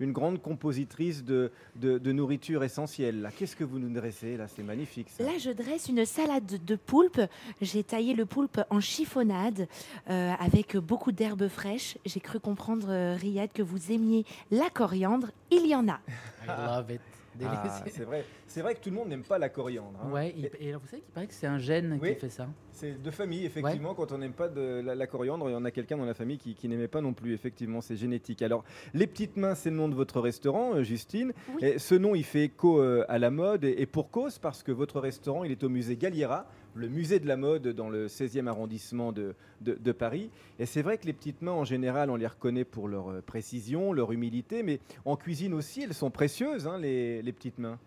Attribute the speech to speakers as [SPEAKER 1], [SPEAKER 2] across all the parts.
[SPEAKER 1] une grande compositrice de, de, de nourriture essentielle. Qu'est-ce que vous nous dressez Là, c'est magnifique. ça.
[SPEAKER 2] Là, je dresse une salade de poulpe. J'ai taillé le poulpe en chiffonnade euh, avec beaucoup d'herbes fraîches. J'ai cru comprendre, euh, Riyad, que vous aimiez la coriandre. Il y en a.
[SPEAKER 3] I love it.
[SPEAKER 1] Ah, c'est vrai, c'est vrai que tout le monde n'aime pas la coriandre. hein.
[SPEAKER 3] Ouais, il-
[SPEAKER 1] Et
[SPEAKER 3] et alors vous savez qu'il paraît que c'est un gène
[SPEAKER 1] Oui.
[SPEAKER 3] qui fait ça.
[SPEAKER 1] C'est de famille, effectivement. Quand on n'aime pas de la, la coriandre, il y en a quelqu'un dans la famille qui, qui n'aimait pas non plus. Effectivement, c'est génétique. Alors, les petites mains, c'est le nom de votre restaurant, euh, Justine.
[SPEAKER 2] Oui.
[SPEAKER 1] Et ce nom, il fait écho euh, à la mode et, et pour cause, parce que votre restaurant, il est au musée Galliera, le musée de la mode dans le 16e arrondissement de, de- Paris. Et c'est vrai que les petites mains, en général, on les reconnaît pour leur euh, précision, leur humilité, mais en cuisine aussi, elles sont précieuses, hein, les, les petites mains.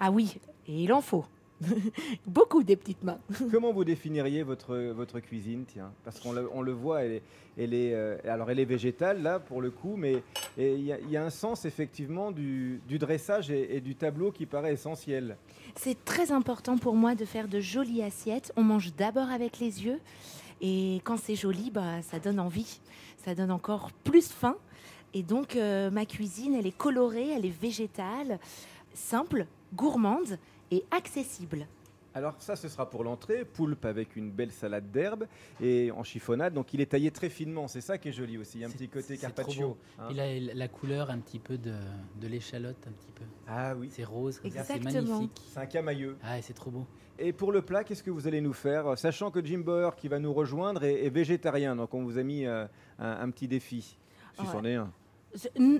[SPEAKER 2] Ah oui, et il en faut. Beaucoup des petites mains.
[SPEAKER 1] Comment vous définiriez votre, votre cuisine, tiens? Parce qu'on le, on le voit, elle est, elle est, euh, alors elle est végétale là pour le coup, mais il y, a- il y a un sens effectivement du, du dressage et, et du tableau qui paraît essentiel.
[SPEAKER 2] C'est très important pour moi de faire de jolies assiettes. On mange d'abord avec les yeux. Et quand c'est joli, bah, ça donne envie. Ça donne encore plus faim. Et donc, euh, ma cuisine, elle est colorée, elle est végétale, simple, gourmande et accessible.
[SPEAKER 1] Alors ça, ce sera pour l'entrée, poulpe avec une belle salade d'herbe et en chiffonnade. Donc il est taillé très finement, c'est ça qui est joli aussi. Il y a un petit côté carpaccio.
[SPEAKER 3] beau.
[SPEAKER 1] hein.
[SPEAKER 3] Il a la couleur un petit peu de, de l'échalote, un petit peu.
[SPEAKER 1] Ah oui,
[SPEAKER 3] C'est rose, c'est
[SPEAKER 2] Exactement.
[SPEAKER 3] magnifique.
[SPEAKER 1] c'est un camailleux.
[SPEAKER 3] Ah, et c'est trop beau.
[SPEAKER 1] Et pour le plat, qu'est-ce que vous allez nous faire? Sachant que Jim Bauer, qui va nous rejoindre, est, est végétarien, donc on vous a mis euh, un, un petit défi. Si
[SPEAKER 2] Ouais.
[SPEAKER 1] c'en est un.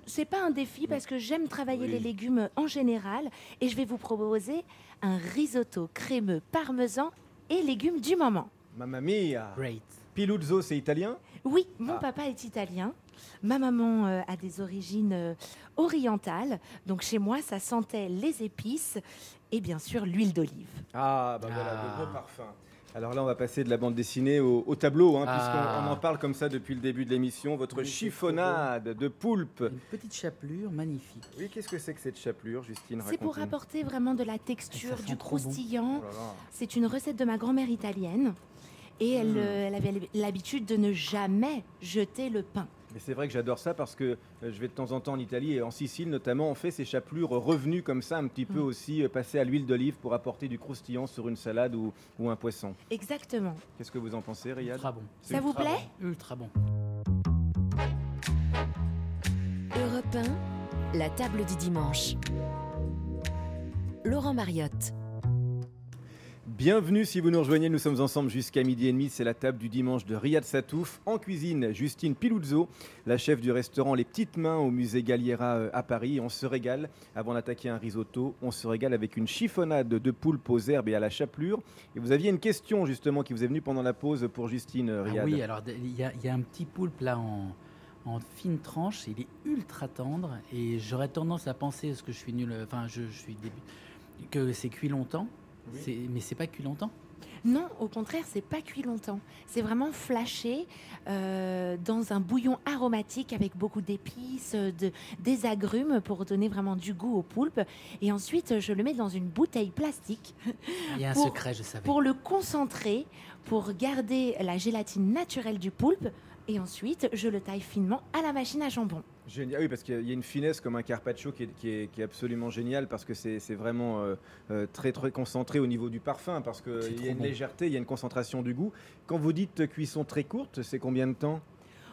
[SPEAKER 2] C'est- pas un défi parce que j'aime travailler
[SPEAKER 1] Oui.
[SPEAKER 2] les légumes en général. Et je vais vous proposer un risotto crémeux parmesan et légumes du moment.
[SPEAKER 1] Mamma mia
[SPEAKER 3] Great.
[SPEAKER 1] Piluzzo, c'est italien?
[SPEAKER 2] Oui, mon
[SPEAKER 1] Ah.
[SPEAKER 2] papa est italien. Ma maman euh, a des origines euh, orientales. Donc chez moi, ça sentait les épices et bien sûr l'huile d'olive.
[SPEAKER 1] Ah, bah voilà,
[SPEAKER 3] Ah.
[SPEAKER 1] de beaux parfums. Alors là, on va passer de la bande dessinée au, au tableau, hein,
[SPEAKER 3] Ah.
[SPEAKER 1] puisqu'on on en parle comme ça depuis le début de l'émission. Votre
[SPEAKER 3] Oui,
[SPEAKER 1] chiffonnade de poulpe.
[SPEAKER 3] Une petite chapelure magnifique.
[SPEAKER 1] Oui, qu'est-ce que c'est que cette chapelure, Justine
[SPEAKER 2] C'est pour apporter vraiment de la texture,
[SPEAKER 3] sent
[SPEAKER 2] du
[SPEAKER 3] bon.
[SPEAKER 2] croustillant.
[SPEAKER 1] Oh.
[SPEAKER 2] C'est une recette de ma grand-mère italienne. Et elle,
[SPEAKER 1] Mm.
[SPEAKER 2] euh, elle avait l'habitude de ne jamais jeter le pain.
[SPEAKER 1] Mais c'est vrai que j'adore ça parce que euh, je vais de temps en temps en Italie et en Sicile notamment, on fait ces chapelures revenues comme ça, un petit peu
[SPEAKER 2] Mm.
[SPEAKER 1] aussi euh, passées à l'huile d'olive pour apporter du croustillant sur une salade ou, ou un poisson.
[SPEAKER 2] Exactement.
[SPEAKER 1] Qu'est-ce que vous en pensez, Riyad?
[SPEAKER 3] Ultra bon.
[SPEAKER 2] Ça vous plaît?
[SPEAKER 3] Ultra bon.
[SPEAKER 4] Europe 1, la table du dimanche. Laurent Mariotte.
[SPEAKER 1] Bienvenue si vous nous rejoignez, nous sommes ensemble jusqu'à midi et demi, c'est la table du dimanche de Riyad Satouf. En cuisine, Justine Piluzzo, la chef du restaurant Les Petites Mains au musée Galliera euh, à Paris. On se régale, avant d'attaquer un risotto, on se régale avec une chiffonnade de poulpe aux herbes et à la chapelure. Et vous aviez une question justement qui vous est venue pendant la pause pour Justine euh,
[SPEAKER 3] Ah
[SPEAKER 1] Riyad.
[SPEAKER 3] oui, alors il y, a- un petit poulpe là en, en fine tranche, il est ultra tendre et j'aurais tendance à penser, parce que je suis nul, enfin je, suis que c'est cuit longtemps,
[SPEAKER 1] Oui.
[SPEAKER 3] Mais c'est pas cuit longtemps.
[SPEAKER 2] Non, au contraire, c'est pas cuit longtemps. C'est vraiment flashé euh, dans un bouillon aromatique avec beaucoup d'épices, de, des agrumes pour donner vraiment du goût au poulpe. Et ensuite, je le mets dans une bouteille plastique
[SPEAKER 3] Il y a un
[SPEAKER 2] Pour-
[SPEAKER 3] secret, je savais.
[SPEAKER 2] pour le concentrer, pour garder la gélatine naturelle du poulpe. Et ensuite, je le taille finement à la machine à jambon.
[SPEAKER 1] Génial, oui, parce qu'il y a- une finesse comme un carpaccio qui est, qui est- qui est absolument génial parce que c'est c'est vraiment euh, euh, très très concentré au niveau du parfum parce qu'il y a une
[SPEAKER 3] bon.
[SPEAKER 1] légèreté, il y a une concentration du goût. Quand vous dites cuisson très courte, c'est combien de temps?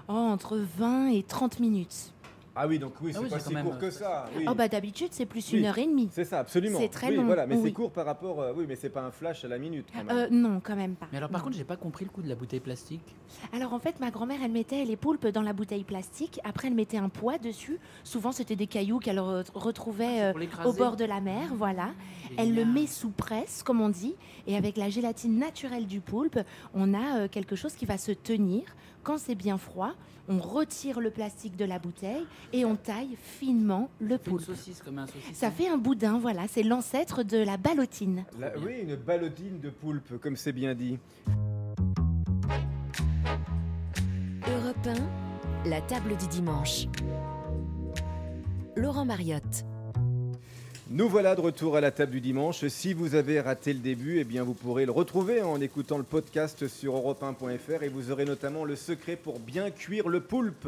[SPEAKER 2] Oh, entre 20 et 30 minutes.
[SPEAKER 1] Ah oui, donc oui,
[SPEAKER 3] Ah
[SPEAKER 1] c'est
[SPEAKER 3] oui,
[SPEAKER 1] pas
[SPEAKER 3] c'est
[SPEAKER 1] si court que
[SPEAKER 3] euh,
[SPEAKER 1] ça. oui.
[SPEAKER 2] Oh, bah d'habitude, c'est plus
[SPEAKER 1] Oui.
[SPEAKER 2] une heure et demie.
[SPEAKER 1] C'est ça, absolument.
[SPEAKER 2] c'est très
[SPEAKER 1] oui,
[SPEAKER 2] long,
[SPEAKER 1] Voilà, mais c'est
[SPEAKER 2] oui.
[SPEAKER 1] court par rapport. euh, oui, mais c'est pas un flash à la minute. Quand même.
[SPEAKER 2] Euh, non, quand même pas.
[SPEAKER 3] Mais alors par
[SPEAKER 2] Non.
[SPEAKER 3] contre, j'ai pas compris le coup de la bouteille plastique.
[SPEAKER 2] Alors en fait, ma grand-mère, elle mettait les poulpes dans la bouteille plastique. Après, elle mettait un poids dessus. Souvent, c'était des cailloux qu'elle re- retrouvait euh,
[SPEAKER 3] Pour l'écraser.
[SPEAKER 2] au bord de la mer. Voilà. Elle le met sous presse, comme on dit. Et avec la gélatine naturelle du poulpe, on a euh, quelque chose qui va se tenir. Quand c'est bien froid, on retire le plastique de la bouteille et on taille finement le
[SPEAKER 3] Ça fait une
[SPEAKER 2] poulpe.
[SPEAKER 3] saucisse comme un saucisson.
[SPEAKER 2] Ça fait un boudin, voilà. C'est l'ancêtre de la ballotine.
[SPEAKER 1] La- oui, une ballotine de poulpe, comme c'est bien dit.
[SPEAKER 4] Europe 1, la table du dimanche. Laurent Mariotte.
[SPEAKER 1] Nous voilà de retour à la table du dimanche. Si vous avez raté le début, eh bien vous pourrez le retrouver en écoutant le podcast sur europe1.fr et vous aurez notamment le secret pour bien cuire le poulpe.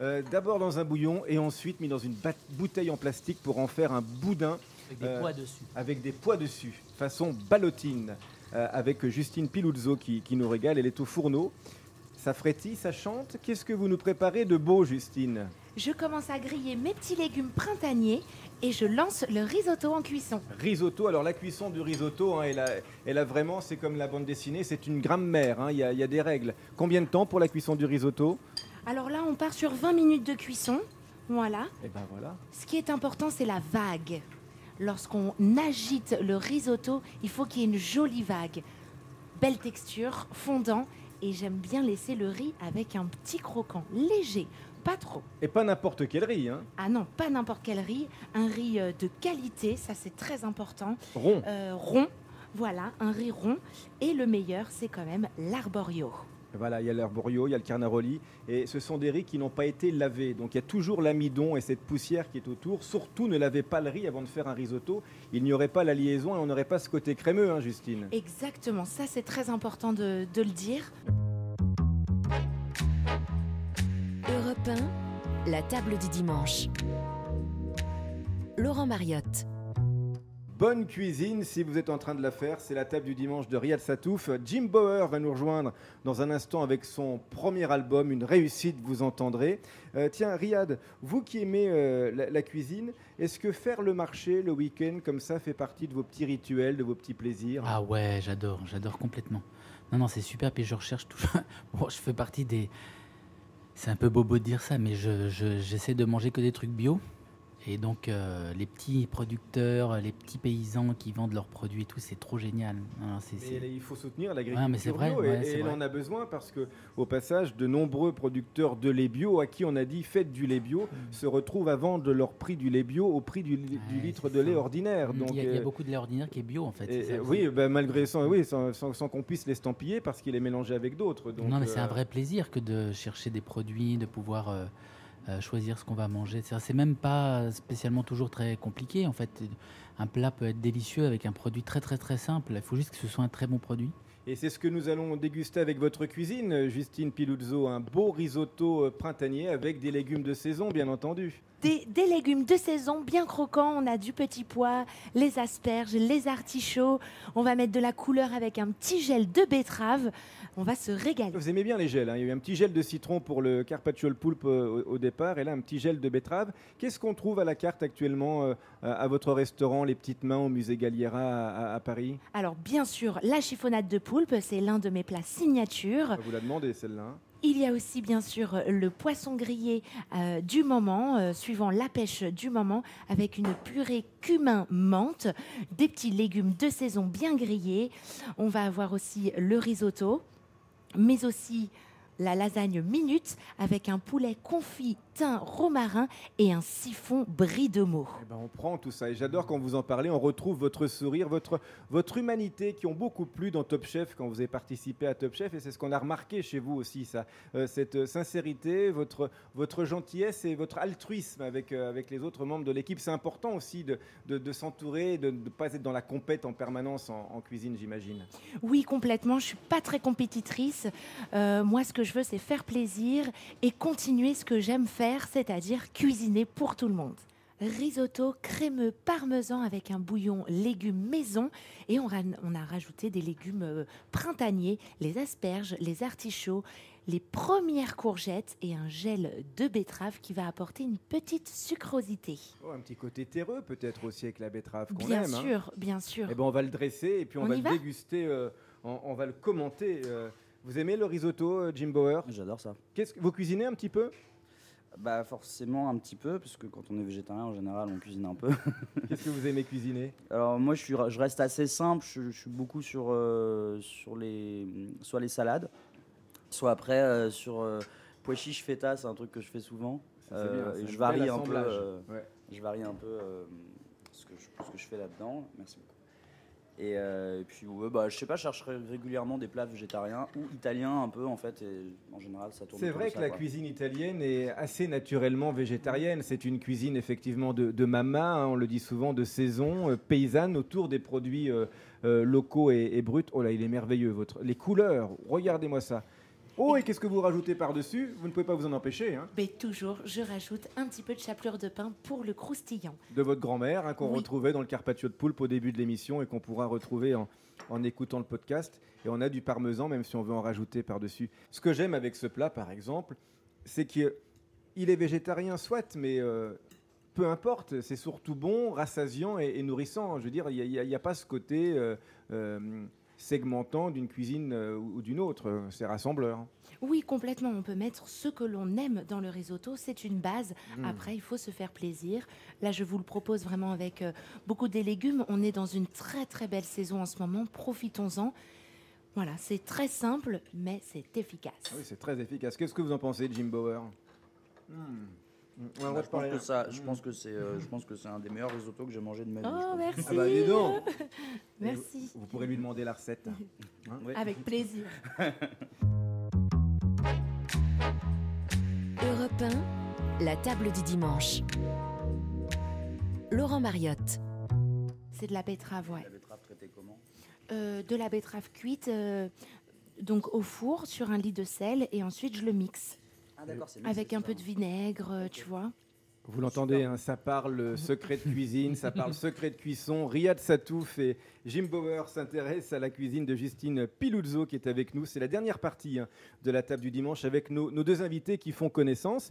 [SPEAKER 1] Euh, D'abord dans un bouillon et ensuite mis dans une bouteille en plastique pour en faire un boudin
[SPEAKER 3] Avec des
[SPEAKER 1] Euh,
[SPEAKER 3] pois dessus.
[SPEAKER 1] avec des pois dessus, façon ballotine, euh, avec Justine Piluzzo qui, qui nous régale. Elle est au fourneau. Ça frétille, ça chante. Qu'est-ce que vous nous préparez de beau, Justine?
[SPEAKER 2] Je commence à griller mes petits légumes printaniers et je lance le risotto en cuisson.
[SPEAKER 1] Risotto, alors la cuisson du risotto, hein, elle, a, elle a vraiment, c'est comme la bande dessinée, c'est une grammaire, hein, il y, a- il y a des règles. Combien de temps pour la cuisson du risotto?
[SPEAKER 2] Alors là, on part sur 20 minutes de cuisson. Voilà.
[SPEAKER 1] Et ben voilà.
[SPEAKER 2] Ce qui est important, c'est la vague. Lorsqu'on agite le risotto, il faut qu'il y ait une jolie vague. Belle texture, fondant, et j'aime bien laisser le riz avec un petit croquant, léger, pas trop.
[SPEAKER 1] Et pas n'importe quel riz, hein.
[SPEAKER 2] Ah non, pas n'importe quel riz, un riz euh, de qualité, ça c'est très important.
[SPEAKER 1] rond.
[SPEAKER 2] Euh, rond, voilà, un riz rond. Et le meilleur, c'est quand même l'arborio.
[SPEAKER 1] Voilà, il y a l'arborio, il y a le carnaroli, et ce sont des riz qui n'ont pas été lavés. Donc il y a toujours l'amidon et cette poussière qui est autour. Surtout, ne lavez pas le riz avant de faire un risotto. Il n'y aurait pas la liaison et on n'aurait pas ce côté crémeux, hein, Justine.
[SPEAKER 2] Exactement, ça c'est très important de, de le dire.
[SPEAKER 4] Europe 1, la table du dimanche. Laurent Mariotte.
[SPEAKER 1] Bonne cuisine si vous êtes en train de la faire. C'est la table du dimanche de Riyad Satouf. Jim Bauer va nous rejoindre dans un instant avec son premier album, une réussite, vous entendrez. Euh, tiens, Riyad, vous qui aimez euh, la, la cuisine, est-ce que faire le marché le week-end comme ça fait partie de vos petits rituels, de vos petits plaisirs?
[SPEAKER 3] Ah ouais, j'adore, j'adore complètement. Non, non, c'est super. Puis je recherche toujours. Bon, je fais partie des. C'est un peu bobo de dire ça, mais je- je- j'essaie de manger que des trucs bio. Et donc, euh, les petits producteurs, les petits paysans qui vendent leurs produits et tout, c'est trop génial.
[SPEAKER 1] Mais il faut soutenir l'agriculture
[SPEAKER 3] vrai,
[SPEAKER 1] bio et,
[SPEAKER 3] ouais,
[SPEAKER 1] et
[SPEAKER 3] vrai.
[SPEAKER 1] en a besoin parce que au passage de nombreux producteurs de lait bio à qui on a dit faites du lait bio se retrouvent à vendre leur prix du lait bio au prix du, li- du
[SPEAKER 3] Mm. Ouais,
[SPEAKER 1] litre de lait ordinaire.
[SPEAKER 3] il, y a, il y a
[SPEAKER 1] euh,
[SPEAKER 3] beaucoup de lait ordinaire qui est bio en fait.
[SPEAKER 1] et-
[SPEAKER 3] ça
[SPEAKER 1] oui, ben, malgré sans, oui, sans, sans- sans qu'on puisse l'estampiller parce qu'il est mélangé avec d'autres.
[SPEAKER 3] non, mais c'est
[SPEAKER 1] euh,
[SPEAKER 3] un vrai plaisir que de chercher des produits, de pouvoir euh, euh, choisir ce qu'on va manger. C'est même pas spécialement toujours très compliqué. En fait, un plat peut être délicieux avec un produit très très très simple. Il faut juste que ce soit un très bon produit.
[SPEAKER 1] Et c'est ce que nous allons déguster avec votre cuisine, euh, Justine Piluzzo, un beau risotto euh, printanier avec des légumes de saison, bien entendu.
[SPEAKER 2] Des, des légumes de saison bien croquants. On a du petit pois, les asperges, les artichauts. On va mettre de la couleur avec un petit gel de betterave. On va se régaler.
[SPEAKER 1] Vous aimez bien les gels. hein. Il y a eu un petit gel de citron pour le carpaccio al pulpe euh, au, départ, et là un petit gel de betterave. Qu'est-ce qu'on trouve à la carte actuellement euh, à votre restaurant, les petites mains au musée Galliera à, à- à Paris?
[SPEAKER 2] Alors bien sûr, la chiffonnade de poulpe, c'est l'un de mes plats signature.
[SPEAKER 1] Vous l'a demandé celle-là. hein.
[SPEAKER 2] Il y a aussi bien sûr le poisson grillé euh, du moment, euh, suivant la pêche du moment, avec une purée cumin menthe, des petits légumes de saison bien grillés. On va avoir aussi le risotto, mais aussi la lasagne minute avec un poulet confit thym romarin et un siphon brie de mots.
[SPEAKER 1] Eh ben, on prend tout ça et j'adore quand vous en parlez. On retrouve votre sourire, votre, votre humanité qui ont beaucoup plu dans Top Chef quand vous avez participé à Top Chef et c'est ce qu'on a remarqué chez vous aussi, ça. Euh, cette euh, sincérité, votre, votre gentillesse et votre altruisme avec, euh, avec les autres membres de l'équipe. C'est important aussi de, de, de s'entourer, de ne pas être dans la compète en permanence en, en cuisine, j'imagine.
[SPEAKER 2] Oui, complètement. Je suis pas très compétitrice. Euh, moi, ce que je veux, c'est faire plaisir et continuer ce que j'aime faire, c'est-à-dire cuisiner pour tout le monde. Risotto crémeux parmesan avec un bouillon légumes maison et on, a rajouté des légumes euh, printaniers, les asperges, les artichauts, les premières courgettes et un gel de betterave qui va apporter une petite sucrosité.
[SPEAKER 1] Oh, un petit côté terreux peut-être aussi avec la betterave qu'on
[SPEAKER 2] Bien
[SPEAKER 1] aime. hein.
[SPEAKER 2] sûr, bien sûr.
[SPEAKER 1] Eh ben, on va le dresser et puis on,
[SPEAKER 2] On
[SPEAKER 1] va le
[SPEAKER 2] va
[SPEAKER 1] déguster, euh, on, on va le commenter. euh. Vous aimez le risotto, Jim Bauer?
[SPEAKER 5] J'adore ça.
[SPEAKER 1] Qu'est-ce que vous cuisinez un petit peu?
[SPEAKER 5] Bah forcément un petit peu, parce que quand on est végétarien en général on cuisine un peu.
[SPEAKER 1] Qu'est-ce que vous aimez cuisiner?
[SPEAKER 5] Alors moi je, suis, je reste assez simple, je, je suis beaucoup sur, euh, sur les, soit les salades, soit après euh, sur euh, pois feta, c'est un truc que je fais souvent.
[SPEAKER 1] Bien,
[SPEAKER 5] je varie un peu, euh,
[SPEAKER 1] Ouais.
[SPEAKER 5] Je varie un peu ce, que je, ce que je fais là-dedans. Merci beaucoup. Et, euh, et puis ouais, bah, je sais pas, je cherche ré- régulièrement des plats végétariens ou italiens un peu en fait, et en général ça tourne.
[SPEAKER 1] C'est vrai que la
[SPEAKER 5] quoi.
[SPEAKER 1] cuisine italienne est assez naturellement végétarienne. C'est une cuisine effectivement de, de mama, hein, on le dit souvent, de saison, euh, paysanne, autour des produits euh, locaux et, et bruts. Oh là, il est merveilleux, votre... les couleurs, regardez-moi ça. Oh, et qu'est-ce que vous rajoutez par-dessus? Vous ne pouvez pas vous en empêcher. Hein.
[SPEAKER 2] Mais toujours, je rajoute un petit peu de chapelure de pain pour le croustillant.
[SPEAKER 1] De votre grand-mère, hein, qu'on
[SPEAKER 2] Oui.
[SPEAKER 1] retrouvait dans le carpaccio de poulpe au début de l'émission et qu'on pourra retrouver en, en écoutant le podcast. Et on a du parmesan, même si on veut en rajouter par-dessus. Ce que j'aime avec ce plat, par exemple, c'est qu'il est végétarien, soit, mais euh, peu importe, c'est surtout bon, rassasiant et, et nourrissant. Je veux dire, il n'y a pas ce côté euh, euh, segmentant d'une cuisine euh, ou d'une autre. C'est rassembleur.
[SPEAKER 2] Oui, complètement. On peut mettre ce que l'on aime dans le risotto. C'est une base.
[SPEAKER 1] Mm.
[SPEAKER 2] Après, il faut se faire plaisir. Là, je vous le propose vraiment avec euh, beaucoup des légumes. On est dans une très très belle saison en ce moment. Profitons-en. Voilà, c'est très simple, mais c'est efficace.
[SPEAKER 1] Ah oui, c'est très efficace. Qu'est-ce que vous en pensez, Jim Bauer? Hmm.
[SPEAKER 5] Je pense que ça, je pense que c'est, euh, je pense que c'est un des meilleurs risottos que j'ai mangé de ma vie.
[SPEAKER 2] Oh, merci.
[SPEAKER 1] Ah bah dis donc
[SPEAKER 2] Merci.
[SPEAKER 1] Vous, vous pourrez lui demander la recette. Hein
[SPEAKER 5] Oui.
[SPEAKER 2] Avec plaisir.
[SPEAKER 4] Europe 1, la table du dimanche. Laurent Mariotte.
[SPEAKER 2] C'est de la betterave, ouais.
[SPEAKER 5] La betterave traitée comment?
[SPEAKER 2] Euh, de la betterave cuite, euh, donc au four sur un lit de sel, et ensuite je le mixe
[SPEAKER 5] Ah
[SPEAKER 2] avec un peu de vinaigre, euh, tu vois.
[SPEAKER 1] Vous l'entendez, hein, ça parle secret de cuisine, ça parle secret de cuisson. Riyad Satouf et Jim Bauer s'intéressent à la cuisine de Justine Piluzzo qui est avec nous. C'est la dernière partie hein, de la table du dimanche avec nos, nos deux invités qui font connaissance.